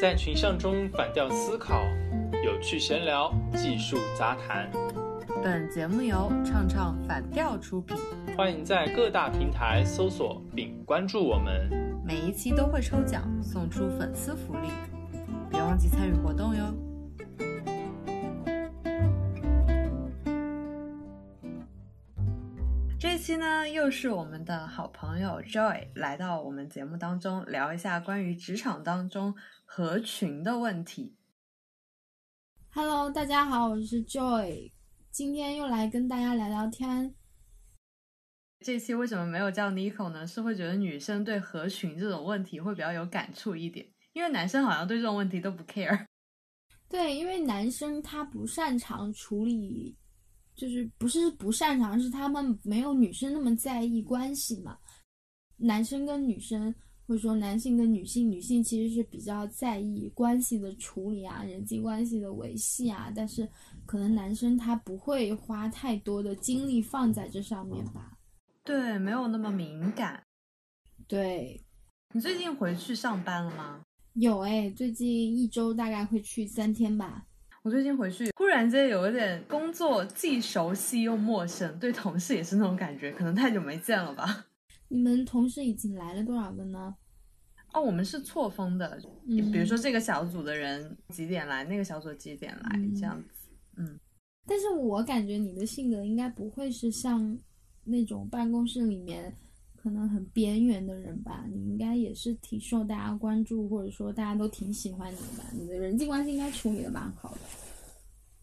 在群像中反调思考，有趣闲聊，技术杂谈。本节目由唱唱反调出品，欢迎在各大平台搜索并关注我们。每一期都会抽奖送出粉丝福利，别忘记参与活动哟。期呢，又是我们的好朋友 Joy 来到我们节目当中，聊一下关于职场当中合群的问题。Hello，大家好，我是 Joy，今天又来跟大家聊聊天。这期为什么没有叫 Nico 呢？是会觉得女生对合群这种问题会比较有感触一点，因为男生好像对这种问题都不 care。对，因为男生他不擅长处理，就是不是不擅长，是他们没有女生那么在意关系嘛。男生跟女生，或者说男性跟女性，女性其实是比较在意关系的处理啊，人际关系的维系啊，但是可能男生他不会花太多的精力放在这上面吧。对，没有那么敏感。对，你最近回去上班了吗？有哎，最近一周大概会去三天吧。我最近回去，忽然间有一点工作既熟悉又陌生，对同事也是那种感觉，可能太久没见了吧。你们同事已经来了多少个呢？哦，我们是错峰的，嗯比如说这个小组的人几点来，那个小组几点来，嗯这样子。嗯，但是我感觉你的性格应该不会是像那种办公室里面可能很边缘的人吧？你应该也是挺受大家关注，或者说大家都挺喜欢你的吧？你的人际关系应该处理的蛮好的。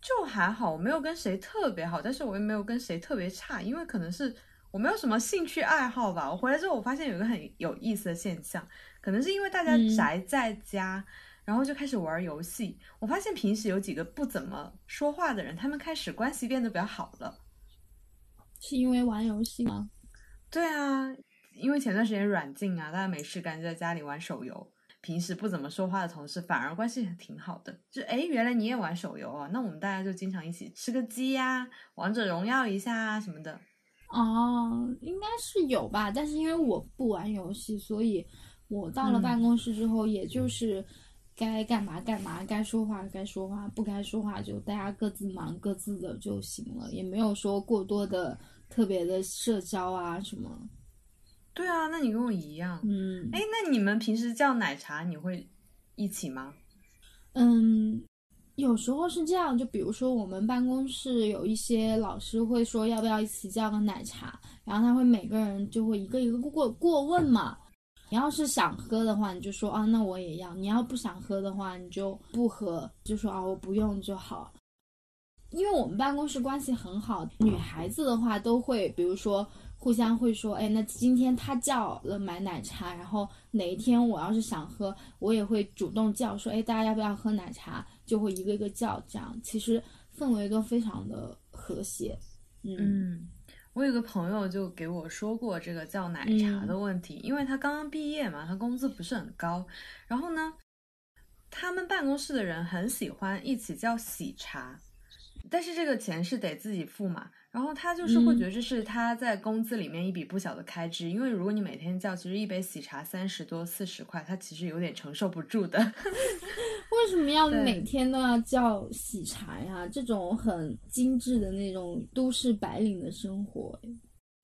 就还好，我没有跟谁特别好，但是我也没有跟谁特别差，因为可能是我没有什么兴趣爱好吧。我回来之后，我发现有一个很有意思的现象，可能是因为大家嗯宅在家，然后就开始玩游戏。我发现平时有几个不怎么说话的人，他们开始关系变得比较好了。是因为玩游戏吗？对啊，因为前段时间软禁啊，大家没事干就在家里玩手游。平时不怎么说话的同事，反而关系挺好的。就哎，原来你也玩手游啊？那我们大家就经常一起吃个鸡呀、王者荣耀一下啊什么的。哦，应该是有吧，但是因为我不玩游戏，所以我到了嗯办公室之后，也就是该干嘛干嘛，该说话该说话，不该说话就大家各自忙各自的就行了，也没有说过多的特别的社交啊什么。对啊，那你跟我一样。嗯哎，那你们平时叫奶茶，你会一起吗？嗯，有时候是这样，就比如说我们办公室有一些老师会说要不要一起叫个奶茶，然后他会每个人就会一个一个过过问嘛。你要是想喝的话，你就说啊，那我也要；你要不想喝的话，你就不喝，就说啊，我不用就好。因为我们办公室关系很好，女孩子的话都会，比如说互相会说，哎，那今天他叫了买奶茶，然后哪一天我要是想喝，我也会主动叫说，哎，大家要不要喝奶茶？就会一个一个叫，这样其实氛围都非常的和谐。嗯嗯，我有个朋友就给我说过这个叫奶茶的问题，因为他刚刚毕业嘛，他工资不是很高，然后呢，他们办公室的人很喜欢一起叫喜茶，但是这个钱是得自己付嘛，然后他就是会嗯觉得这是他在工资里面一笔不小的开支，因为如果你每天叫，其实一杯喜茶三十多四十块，他其实有点承受不住的。为什么要每天都要叫喜茶呀？这种很精致的那种都市白领的生活，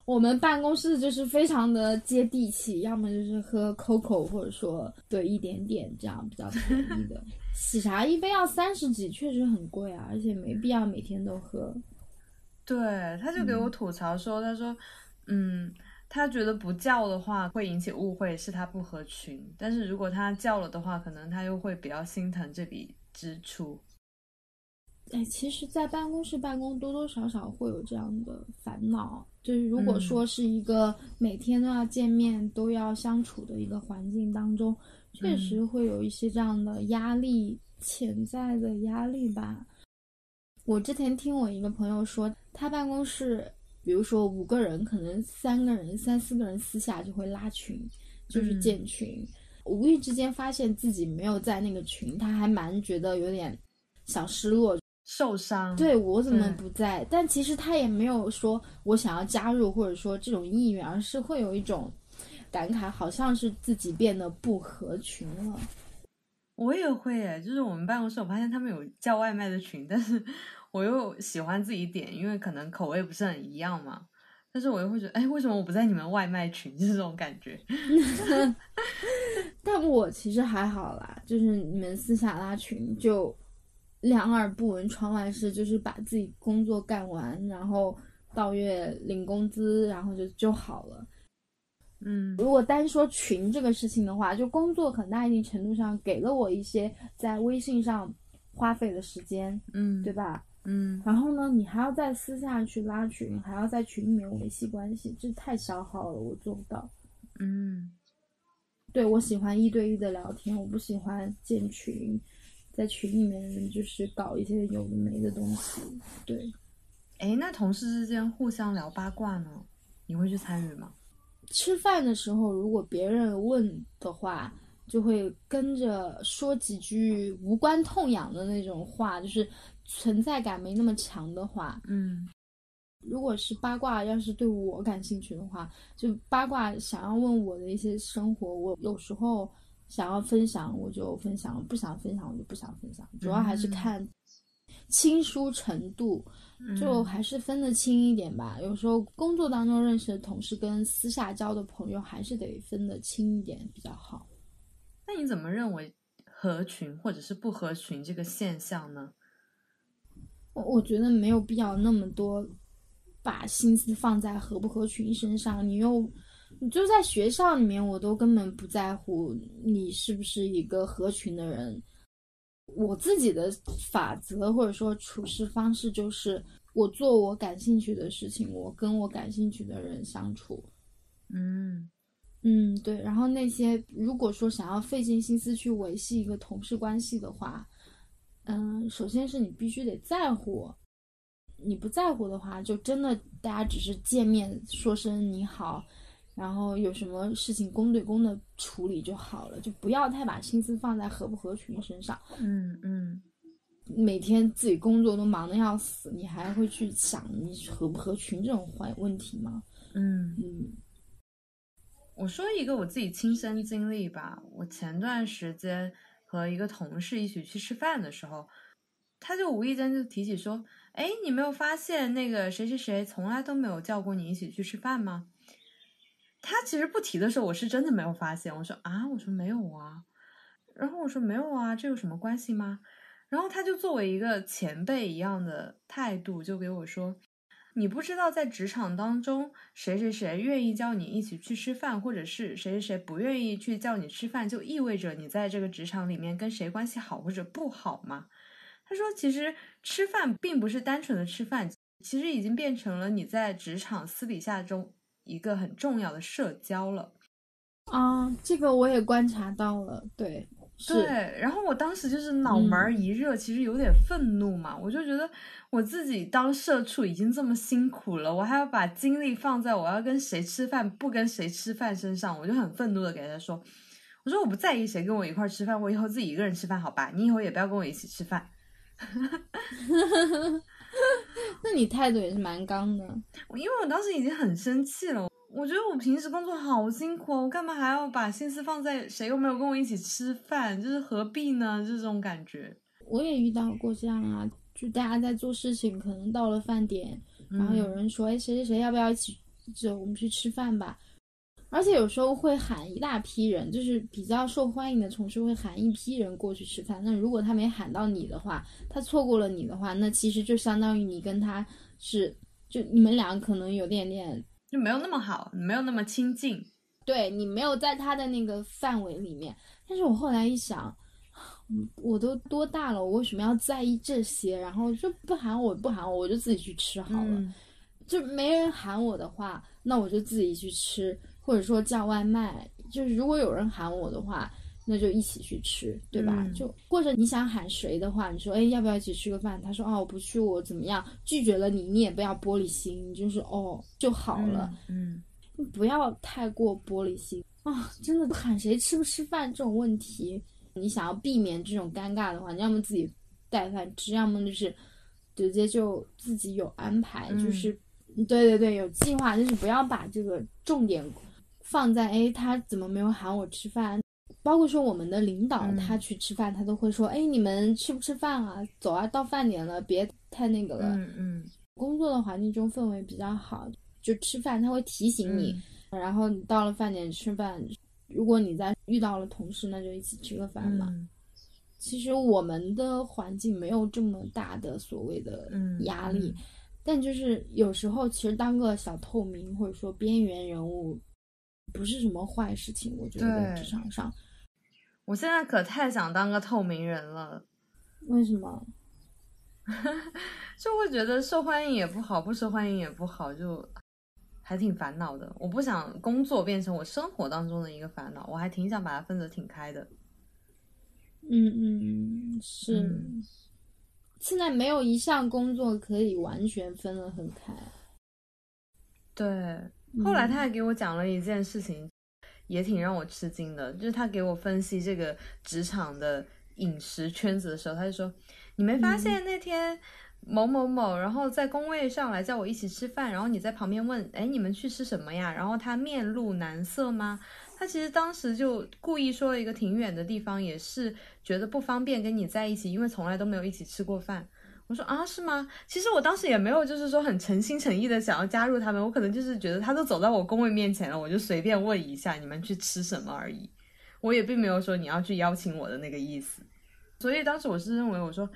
我们办公室就是非常的接地气，要么就是喝 COCO，或者说对一点点这样比较便宜的 喜茶，一杯要三十几，确实很贵啊，而且没必要每天都喝。对，他就给我吐槽说，他说，嗯，他觉得不叫的话会引起误会，是他不合群，但是如果他叫了的话，可能他又会比较心疼这笔支出。哎，其实，在办公室办公多多少少会有这样的烦恼，就是如果嗯说是一个每天都要见面、都要相处的一个环境当中，确实会有一些这样的压力，潜在的压力吧。我之前听我一个朋友说，他办公室，比如说五个人，可能三个人、三四个人私下就会拉群，就是嗯建群。无意之间发现自己没有在那个群，他还蛮觉得有点小失落，受伤，对我怎么不在？但其实他也没有说我想要加入，或者说这种意愿，而是会有一种感慨，好像是自己变得不合群了。我也会诶，就是我们办公室，我发现他们有叫外卖的群，但是我又喜欢自己点，因为可能口味不是很一样嘛。但是我又会觉得，哎，为什么我不在你们外卖群？就 是这种感觉。但我其实还好啦，就是你们私下拉群就两耳不闻窗外事，就是把自己工作干完，然后到月领工资，然后就就好了。嗯，如果单说群这个事情的话，就工作很大一定程度上给了我一些在微信上花费的时间，嗯，对吧？嗯，然后呢，你还要在私下去拉群，还要在群里面维系关系，这太消耗了，我做不到。嗯，对我喜欢一对一的聊天，我不喜欢建群，在群里面就是搞一些有的没的东西。对，哎，那同事之间互相聊八卦呢？你会去参与吗？吃饭的时候，如果别人问的话，就会跟着说几句无关痛痒的那种话，就是存在感没那么强的话。嗯如果是八卦，要是对我感兴趣的话，就八卦想要问我的一些生活，我有时候想要分享我就分享，不想分享我就不想分享，主要还是嗯看亲疏程度，就嗯还是分得清一点吧。有时候工作当中认识的同事跟私下交的朋友还是得分得清一点比较好。那你怎么认为合群或者是不合群这个现象呢？我我觉得没有必要那么多把心思放在合不合群身上。你又，你就在学校里面，我都根本不在乎你是不是一个合群的人。我自己的法则或者说处事方式就是，我做我感兴趣的事情，我跟我感兴趣的人相处。嗯嗯，对。然后那些如果说想要费尽心思去维系一个同事关系的话，嗯，首先是你必须得在乎，你不在乎的话，就真的大家只是见面说声你好，然后有什么事情公对公的处理就好了，就不要太把心思放在合不合群身上。嗯嗯每天自己工作都忙得要死，你还会去想你合不合群这种坏问题吗？嗯，嗯我说一个我自己亲身经历吧。我前段时间和一个同事一起去吃饭的时候，他就无意间就提起说：“哎，你没有发现那个谁谁谁从来都没有叫过你一起去吃饭吗？”他其实不提的时候，我是真的没有发现。我说啊，我说没有啊，然后我说没有啊，这有什么关系吗？然后他就作为一个前辈一样的态度，就给我说：“你不知道在职场当中，谁谁谁愿意叫你一起去吃饭，或者是谁谁谁不愿意去叫你吃饭，就意味着你在这个职场里面跟谁关系好或者不好吗？”他说：“其实吃饭并不是单纯的吃饭，其实已经变成了你在职场私底下中一个很重要的社交了。”啊，这个我也观察到了，对，对，然后我当时就是脑门儿一热，其实有点愤怒嘛，我就觉得我自己当社畜已经这么辛苦了，我还要把精力放在我要跟谁吃饭不跟谁吃饭身上，我就很愤怒的给他说，我说我不在意谁跟我一块儿吃饭，我以后自己一个人吃饭好吧，你以后也不要跟我一起吃饭。那你态度也是蛮刚的。因为我当时已经很生气了，我觉得我平时工作好辛苦哦，我干嘛还要把心思放在谁又没有跟我一起吃饭，就是何必呢？这种感觉。我也遇到过这样啊，就大家在做事情，可能到了饭点，然后有人说：“哎，谁谁谁要不要一起，就我们去吃饭吧？”而且有时候会喊一大批人，就是比较受欢迎的同事会喊一批人过去吃饭。那如果他没喊到你的话，他错过了你的话，那其实就相当于你跟他是，就你们俩可能有点点就没有那么好，没有那么亲近。对你没有在他的那个范围里面。但是我后来一想，嗯我都多大了，我为什么要在意这些？然后就不喊我，不喊我，我就自己去吃好了。嗯就没人喊我的话，那我就自己去吃，或者说叫外卖。就是如果有人喊我的话，那就一起去吃，对吧？嗯就或者你想喊谁的话，你说哎要不要一起吃个饭？他说哦我不去，我怎么样？拒绝了你，你也不要玻璃心，你就是哦就好了。嗯，不要太过玻璃心啊！真的喊谁吃不吃饭这种问题，你想要避免这种尴尬的话，你要么自己带饭吃，要么就是直接就自己有安排，嗯就是对对对，有计划，就是不要把这个重点放在哎他怎么没有喊我吃饭，包括说我们的领导嗯他去吃饭，他都会说，哎，你们吃不吃饭啊？走啊，到饭点了，别太那个了。嗯嗯工作的环境中氛围比较好，就吃饭他会提醒你，然后你到了饭点吃饭，如果你在遇到了同事，那就一起吃个饭嘛。嗯其实我们的环境没有这么大的所谓的嗯压力，嗯但就是有时候其实当个小透明或者说边缘人物，不是什么坏事情。我觉得在职场上，我现在可太想当个透明人了，为什么？就会觉得受欢迎也不好，不受欢迎也不好，就还挺烦恼的。我不想工作变成我生活当中的一个烦恼，我还挺想把它分得挺开的。嗯嗯，是。嗯现在没有一项工作可以完全分得很开。对，后来嗯他还给我讲了一件事情，也挺让我吃惊的，就是他给我分析这个职场的饮食圈子的时候，他就说：“你没发现那天某某某，然后在工位上来叫我一起吃饭，然后你在旁边问，哎，你们去吃什么呀？然后他面露难色吗？他其实当时就故意说了一个挺远的地方，也是觉得不方便跟你在一起，因为从来都没有一起吃过饭。”我说啊，是吗？其实我当时也没有，就是说很诚心诚意的想要加入他们，我可能就是觉得他都走到我工位面前了，我就随便问一下你们去吃什么而已，我也并没有说你要去邀请我的那个意思。所以当时我是认为，我说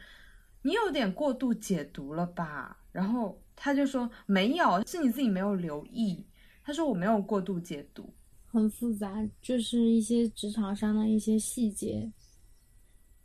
你有点过度解读了吧？然后他就说没有，是你自己没有留意。他说我没有过度解读。很复杂，就是一些职场上的一些细节。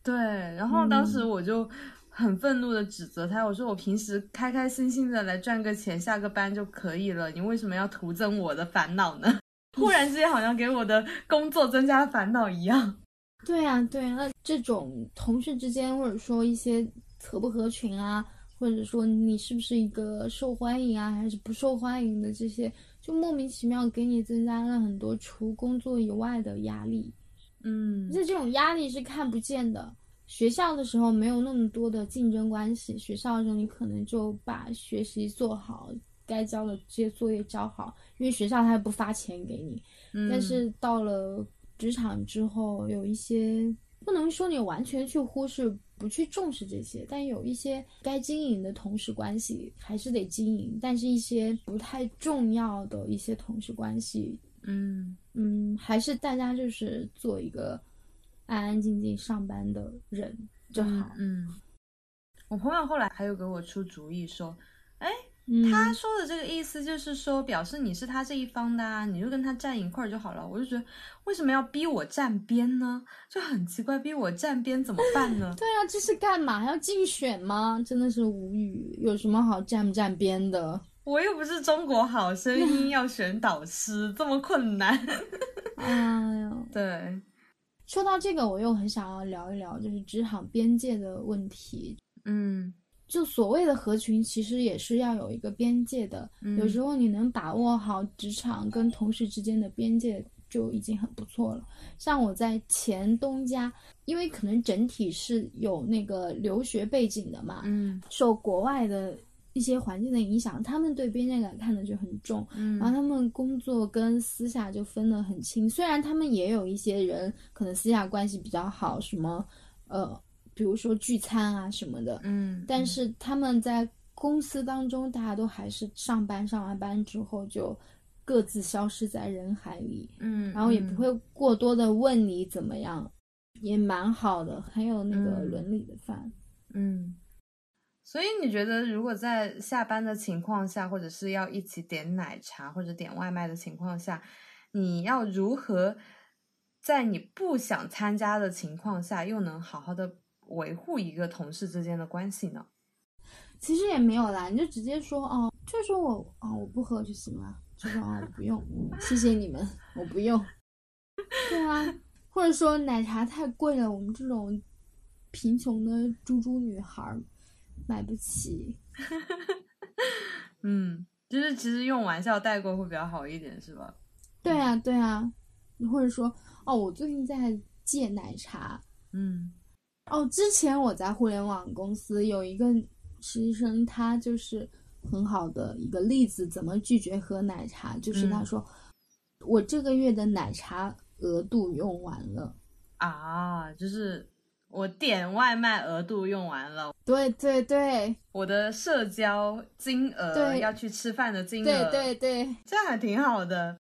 对，然后当时嗯我就很愤怒的指责他，我说我平时开开心心的来赚个钱，下个班就可以了，你为什么要徒增我的烦恼呢？忽然之间好像给我的工作增加烦恼一样。对呀、对呀、那这种同事之间，或者说一些合不合群啊，或者说你是不是一个受欢迎啊，还是不受欢迎的这些，就莫名其妙给你增加了很多除工作以外的压力。嗯而且这种压力是看不见的。学校的时候没有那么多的竞争关系，学校的时候你可能就把学习做好，该交的这些作业交好，因为学校他也不发钱给你。嗯但是到了职场之后，有一些不能说你完全去忽视、不去重视这些，但有一些该经营的同事关系还是得经营，但是一些不太重要的一些同事关系，嗯嗯，还是大家就是做一个安安静静上班的人就好。嗯，我朋友后来还有给我出主意说，嗯，他说的这个意思就是说，表示你是他这一方的啊，你就跟他站一块儿就好了。我就觉得，为什么要逼我站边呢？就很奇怪，逼我站边怎么办呢？对啊，这是干嘛？要竞选吗？真的是无语，有什么好站不站边的？我又不是中国好声音要选导师，这么困难。哎呀，对，说到这个，我又很想要聊一聊，就是职场边界的问题。嗯就所谓的合群，其实也是要有一个边界的。嗯有时候你能把握好职场跟同事之间的边界，就已经很不错了。像我在前东家，因为可能整体是有那个留学背景的嘛，嗯受国外的一些环境的影响，他们对边界感看的就很重。然后嗯他们工作跟私下就分得很清，虽然他们也有一些人可能私下关系比较好，什么呃，比如说聚餐啊什么的，嗯，但是他们在公司当中，大家都还是上班，上完班之后就各自消失在人海里，嗯，然后也不会过多的问你怎么样，也蛮好的，很有那个嗯伦理的范。嗯。所以你觉得，如果在下班的情况下，或者是要一起点奶茶或者点外卖的情况下，你要如何在你不想参加的情况下，又能好好的维护一个同事之间的关系呢？其实也没有啦，你就直接说哦，就说我哦我不喝就行了，就说哦我不用，谢谢你们，我不用。对啊，或者说奶茶太贵了，我们这种贫穷的猪猪女孩儿买不起。嗯，就是其实用玩笑带过会比较好一点，是吧？对啊，对啊，或者说哦，我最近在戒奶茶。嗯哦，之前我在互联网公司有一个实习生，他就是很好的一个例子，怎么拒绝喝奶茶，就是他嗯说、我这个月的奶茶额度用完了，啊，就是我点外卖额度用完了，对对对我的社交金额对要去吃饭的金额，对对对，这样还挺好的。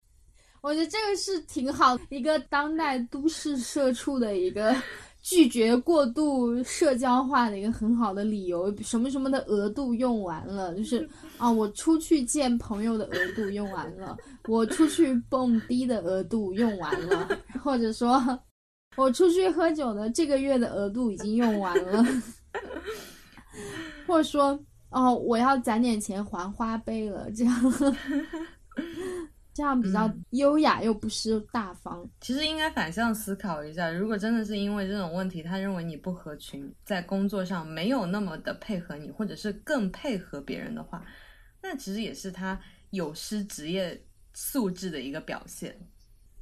我觉得这个是挺好，一个当代都市社畜的一个拒绝过度社交化的一个很好的理由。什么什么的额度用完了，就是啊，我出去见朋友的额度用完了，我出去蹦迪的额度用完了，或者说，我出去喝酒的这个月的额度已经用完了，或者说，哦，我要攒点钱还花呗了，这样。这样比较嗯优雅又不失大方。其实应该反向思考一下，如果真的是因为这种问题，他认为你不合群，在工作上没有那么的配合你，或者是更配合别人的话，那其实也是他有失职业素质的一个表现。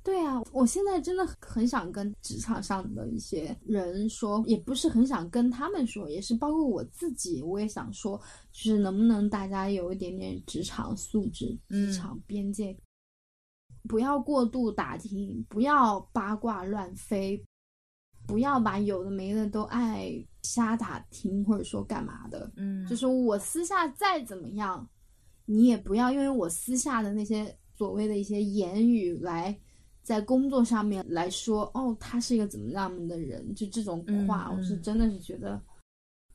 对啊，我现在真的很想跟职场上的一些人说，也不是很想跟他们说，也是包括我自己，我也想说，就是能不能大家有一点点职场素质、嗯。职场边界，不要过度打听，不要八卦乱飞，不要把有的没的都爱瞎打听，或者说干嘛的。嗯。就是我私下再怎么样，你也不要因为我私下的那些所谓的一些言语来在工作上面来说，哦，他是一个怎么样的人，就这种话，我是真的是觉得，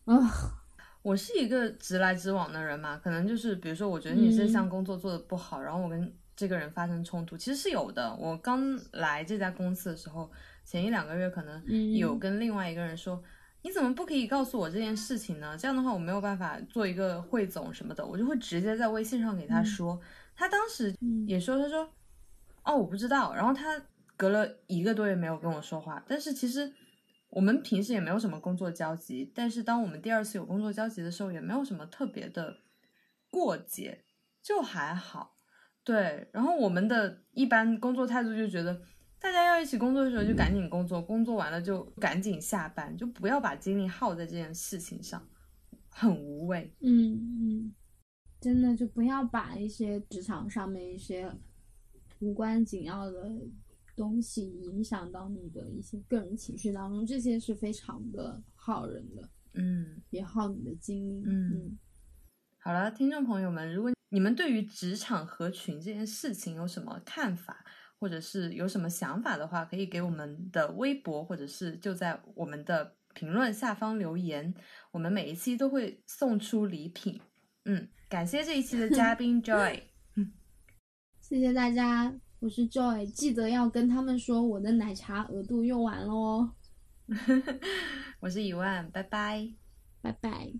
啊、我是一个直来直往的人嘛，可能就是比如说，我觉得你这嗯项工作做的不好，然后我跟这个人发生冲突，其实是有的。我刚来这家公司的时候，前一两个月可能嗯。有跟另外一个人说，你怎么不可以告诉我这件事情呢？这样的话我没有办法做一个汇总什么的，我就会直接在微信上给他说。他当时嗯。也说，他说，哦，我不知道。然后他隔了一个多月没有跟我说话，但是其实我们平时也没有什么工作交集。但是当我们第二次有工作交集的时候，也没有什么特别的过节，就还好。对，然后我们的一般工作态度就觉得，大家要一起工作的时候就赶紧工作，工作完了就赶紧下班，就不要把精力耗在这件事情上，很无谓。嗯嗯，真的就不要把一些职场上面一些无关紧要的东西影响到你的一些个人情绪当中，这些是非常的耗人的，嗯。也耗你的精力。嗯嗯好了，听众朋友们，如果你们对于职场合群这件事情有什么看法，或者是有什么想法的话，可以给我们的微博，或者是就在我们的评论下方留言，我们每一期都会送出礼品。嗯，感谢这一期的嘉宾 Joy，谢谢大家，我是 Joy，记得要跟他们说我的奶茶额度用完了哦，我是一万，拜拜。拜拜。